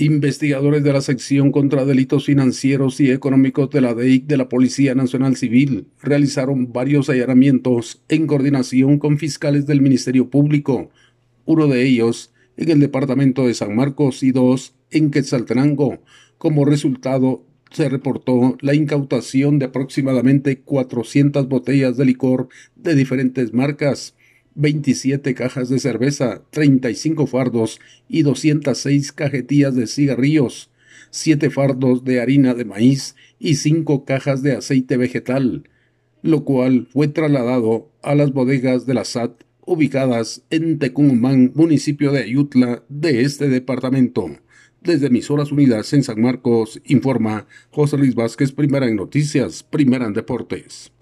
Investigadores de la sección contra delitos financieros y económicos de la DEIC de la Policía Nacional Civil realizaron varios allanamientos en coordinación con fiscales del Ministerio Público, uno de ellos en el departamento de San Marcos y dos en Quetzaltenango. Como resultado, se reportó la incautación de aproximadamente 400 botellas de licor de diferentes marcas 27 cajas de cerveza, 35 fardos y 206 cajetillas de cigarrillos, 7 fardos de harina de maíz y 5 cajas de aceite vegetal, lo cual fue trasladado a las bodegas de la SAT ubicadas en Tecumán, municipio de Ayutla de este departamento. Desde Emisoras Unidas en San Marcos, informa José Luis Vázquez, primera en noticias, primera en deportes.